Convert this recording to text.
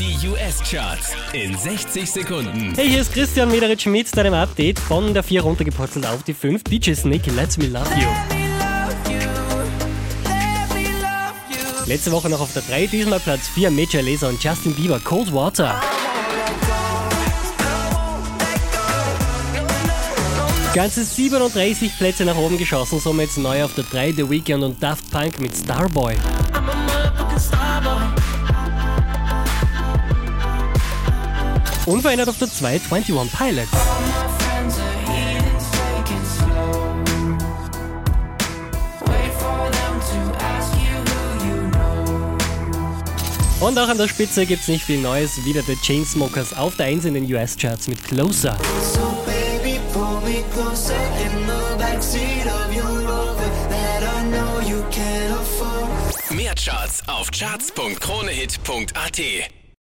Die US-Charts in 60 Sekunden. Hey, hier ist Christian Mederitsch mit deinem Update von der 4 runtergepurzelt auf die 5. DJ Snake, Let's Me Love You. Letzte Woche noch auf der 3, diesmal Platz 4, Major Laser und Justin Bieber, Cold Water. Ganze 37 Plätze nach oben geschossen, somit neu auf der 3 The Weeknd und Daft Punk mit Starboy. Unverändert auf der 2 21 Pilots. Und auch an der Spitze gibt's nicht viel Neues. Wieder der Chainsmokers auf der 1 in den US-Charts mit Closer. So baby, pull me closer in the backseat of your Rover that I know you can't afford. Mehr Charts auf charts.kronehit.at.